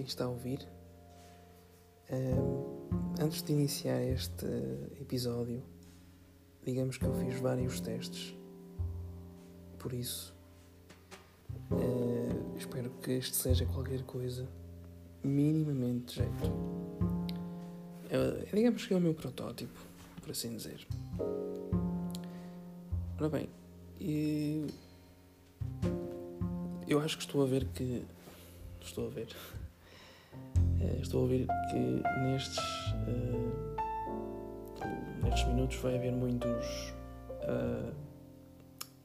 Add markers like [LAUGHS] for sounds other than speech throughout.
quem está a ouvir. antes de iniciar este episódio, digamos que eu fiz vários testes. Por isso, uh, espero que este seja qualquer coisa minimamente de jeito. Uh, digamos que é o meu protótipo, por assim dizer. Ora bem, eu acho que estou a ver que. Estou a ver. Eh, estou a ver que nestes. Uh, nestes minutos vai haver muitos. Uh,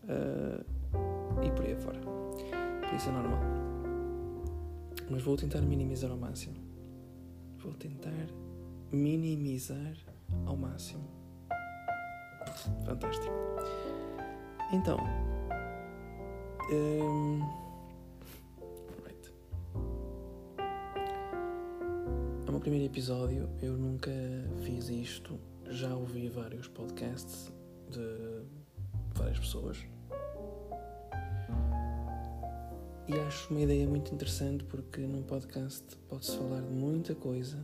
uh, e por aí fora. Por isso é normal. Mas vou tentar minimizar ao máximo. Vou tentar minimizar ao máximo. Fantástico. Então. Um, meu primeiro episódio eu nunca fiz isto. Já ouvi vários podcasts de várias pessoas. E acho uma ideia muito interessante porque num podcast pode-se falar de muita coisa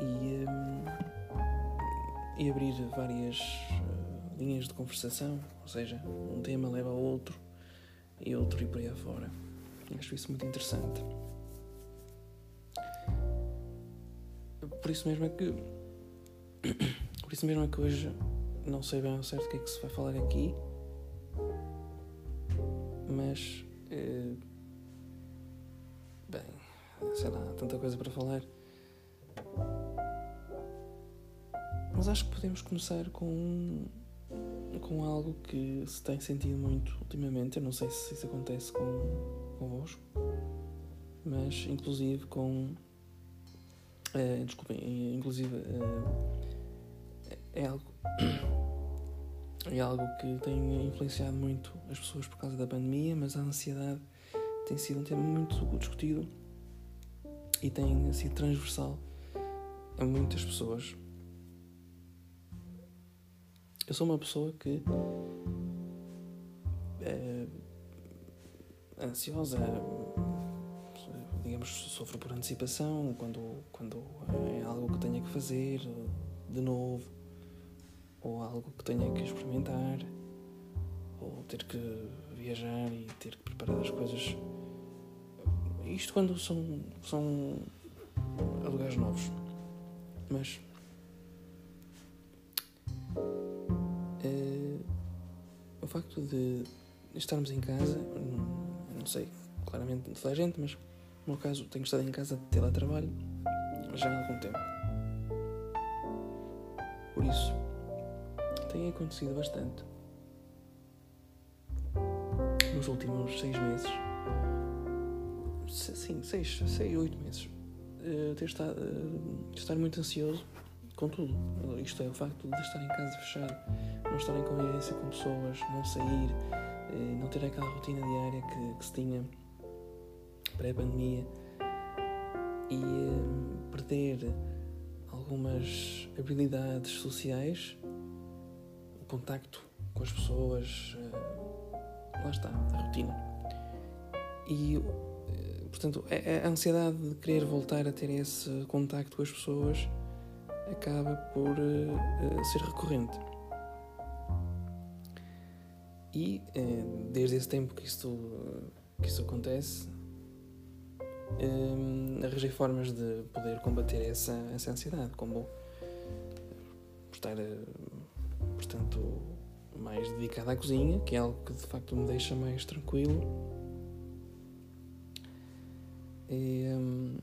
e, um, e abrir várias uh, linhas de conversação, ou seja, um tema leva a outro e outro e por aí afora. Acho isso muito interessante. Por isso mesmo é que. [COUGHS] Por isso mesmo é que hoje não sei bem ao certo o que é que se vai falar aqui. Mas. Eh, bem, sei lá, tanta coisa para falar. Mas acho que podemos começar com. com algo que se tem sentido muito ultimamente. Eu não sei se isso acontece com, convosco. Mas, inclusive, com Uh, desculpem, inclusive uh, é algo [COUGHS] é algo que tem influenciado muito as pessoas por causa da pandemia, mas a ansiedade tem sido um tema muito discutido e tem sido transversal a muitas pessoas. Eu sou uma pessoa que é ansiosa, digamos, sofro por antecipação quando, quando é algo que tenha que fazer de novo, ou algo que tenha que experimentar, ou ter que viajar e ter que preparar as coisas. Isto quando são, são lugares novos. Mas. É, o facto de estarmos em casa, não, sei claramente toda a gente, mas no caso, tenho estado em casa de teletrabalho já há algum tempo. Por isso, tem acontecido bastante. Nos últimos seis meses. Sim, seis, seis, oito meses. Uh, ter estado, uh, estar muito ansioso com tudo. Isto é o facto de estar em casa fechado, não estar em convivência com pessoas, não sair, uh, não ter aquela rotina diária que, que se tinha pré-pandemia e um, perder algumas habilidades sociais, o contacto com as pessoas, uh, lá está, a rotina. E, uh, portanto, a, a, ansiedade de querer voltar a ter esse contacto com as pessoas acaba por uh, ser recorrente. E desde esse tempo que isso, que isso acontece, um, arranjei formas de poder combater essa, essa ansiedade, como estar, portanto, mais dedicado à cozinha, que é algo que de facto me deixa mais tranquilo. E, um,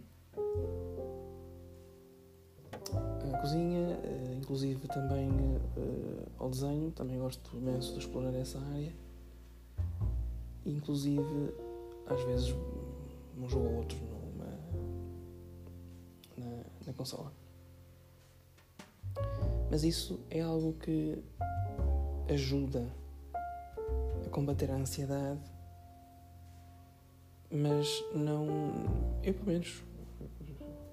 a cozinha, eh, inclusive também uh, ao desenho, também gosto imenso de explorar essa área. Inclusive, às vezes um jogo ou outro numa, na, na consola. Mas isso é algo que ajuda a combater a ansiedade, mas não. Eu, pelo menos,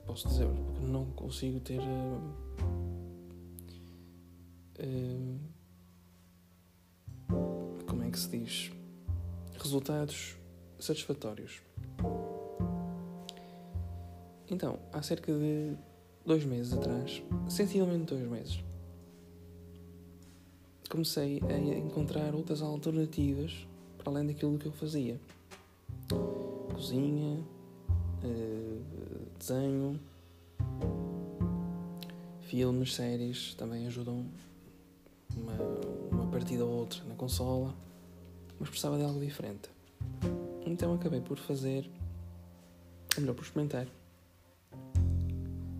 posso dizer, porque não consigo ter. Uh, uh, como é que se diz? Resultados satisfatórios. Então, há cerca de dois meses atrás, sensivelmente dois meses, comecei a encontrar outras alternativas para além daquilo que eu fazia. Cozinha, eh, desenho, filmes, séries também ajudam uma, uma partida ou outra na consola, mas precisava de algo diferente. Então acabei por fazer, ou melhor, por experimentar,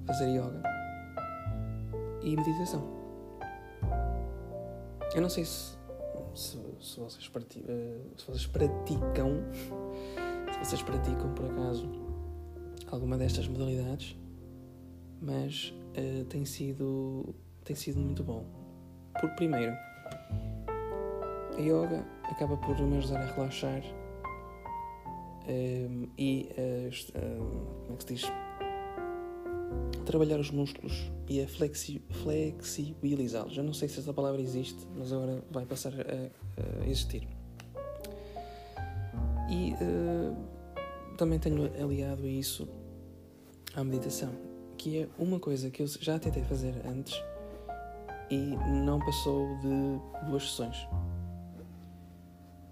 fazer yoga e meditação. Eu não sei se, se, se vocês, prati, eh, se vocês praticam, se vocês praticam por acaso alguma destas modalidades, mas uh, tem sido tem sido muito bom. Por primeiro, a yoga acaba por me ajudar a relaxar um, eh, e uh, uh, como é que se diz? Trabalhar os músculos e a flexi flexibilizá-los. Eu não sei se essa palavra existe, mas agora vai passar a, a existir. E uh, também tenho aliado isso à meditação, que é uma coisa que eu já tentei fazer antes e não passou de duas sessões.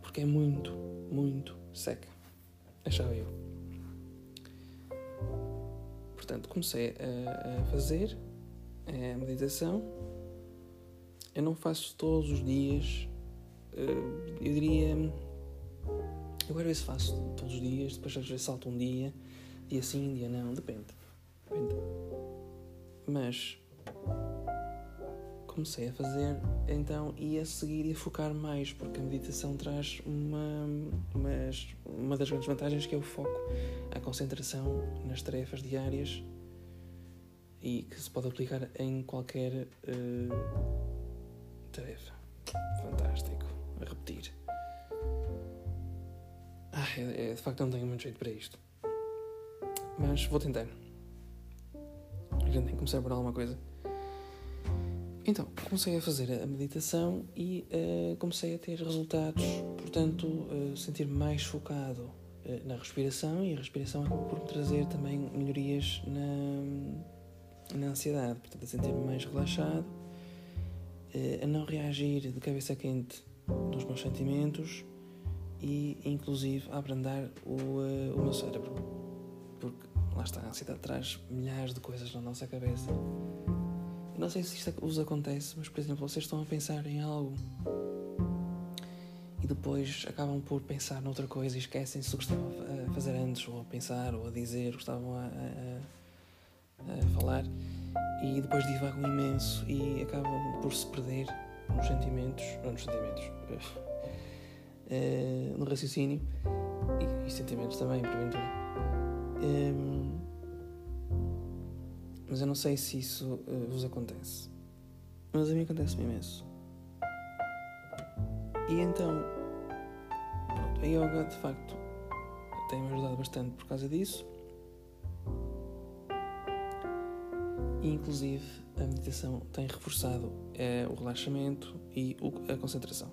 Porque é muito, muito seca. Achava eu. Portanto, comecei a, a fazer a meditação. Eu não faço todos os dias. Eh, eu diria. Eu às vezes faço todos os dias, depois às vezes salto um dia, dia sim, dia não, depende. depende. Mas comecei a fazer então e a seguir e focar mais, porque a meditação traz uma, uma, uma das grandes vantagens que é o foco, a concentração nas tarefas diárias e que se pode aplicar em qualquer uh, tarefa. Fantástico. A repetir. Ah, de facto não tenho muito jeito para isto. Mas vou tentar. A gente tem que começar por alguma coisa. Então, comecei a fazer a meditação e uh, comecei a ter resultados, portanto, uh, sentir-me mais focado uh, na respiração e a respiração acabou por me trazer também melhorias na, na ansiedade, portanto, a sentir-me mais relaxado, a não reagir de cabeça quente dos meus sentimentos e, inclusive, a abrandar o, o meu cérebro, porque lá está, a ansiedade traz milhares de coisas na nossa cabeça não sei se isto vos acontece, mas por exemplo, vocês estão a pensar em algo e depois acabam por pensar noutra coisa e esquecem-se do que estavam a fazer antes, ou a pensar, ou a dizer, ou estavam a, a, a falar, e depois divagam imenso e acabam por se perder nos sentimentos, não nos sentimentos, uh, [LAUGHS] no raciocínio e, e, sentimentos também, porventura. Um, mas eu não sei se isso uh, vos acontece. Mas a mim acontece-me imenso. E então, pronto, a yoga de facto tem-me ajudado bastante por causa disso. E inclusive a meditação tem reforçado é, o relaxamento e o, a concentração.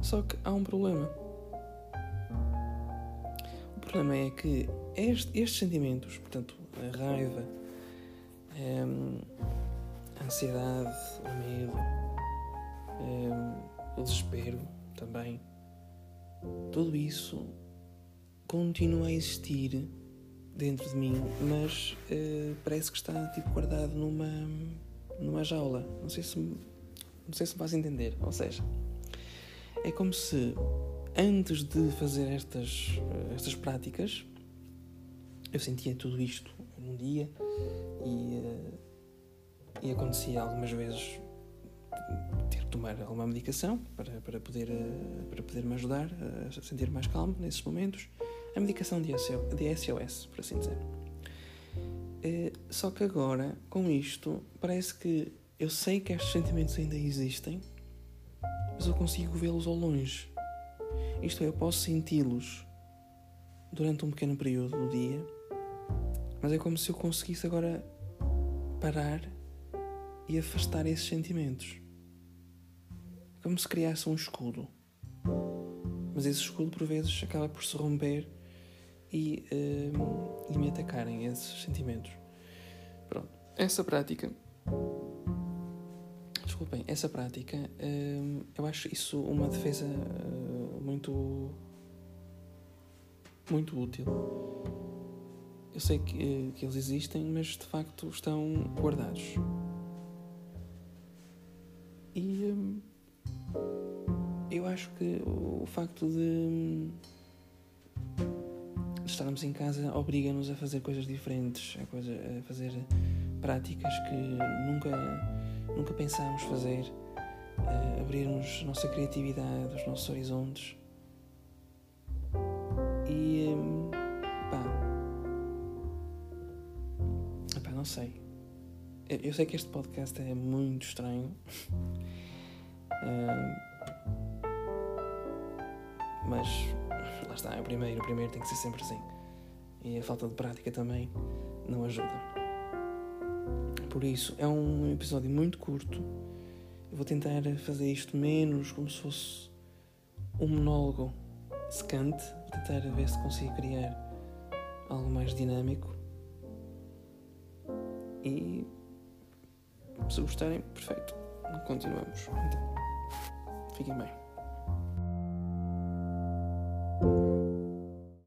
Só que há um problema. O problema é que este, estes sentimentos, portanto, a raiva, a ansiedade, o medo, o desespero também, tudo isso continua a existir dentro de mim, mas uh, parece que está tipo guardado numa numa jaula. Não sei se não sei se faz entender. Ou seja, é como se antes de fazer estas estas práticas eu sentia tudo isto num dia e, uh, e acontecia algumas vezes ter que tomar alguma medicação para, para, poder, uh, para poder me ajudar a sentir mais calmo nesses momentos. A medicação de de SOS por assim dizer. Uh, só que agora, com isto, parece que eu sei que estes sentimentos ainda existem, mas eu consigo vê-los ao longe. Isto é, eu posso senti-los durante um pequeno período do dia mas é como se eu conseguisse agora parar e afastar esses sentimentos. Como se criasse um escudo. Mas esse escudo, por vezes, acaba por se romper e, uh, e me atacarem esses sentimentos. Pronto. Essa prática. Desculpem, essa prática, uh, eu acho isso uma defesa uh, muito. muito útil. Eu sei que, que eles existem, mas de facto estão guardados. E hum, eu acho que o facto de, hum, estarmos em casa obriga-nos a fazer coisas diferentes, a, coisa, a fazer práticas que nunca, nunca pensámos fazer, a abrirmos a nossa criatividade, os nossos horizontes. Não sei. Eu sei que este podcast é muito estranho. mas lá está, é o primeiro, o primeiro tem que ser sempre assim. E a falta de prática também não ajuda. Por isso, é um episódio muito curto. Eu vou tentar fazer isto menos como se fosse um monólogo secante. Vou tentar ver se consigo criar algo mais dinâmico. E se gostarem, perfeito. Continuamos. Então, fiquem bem.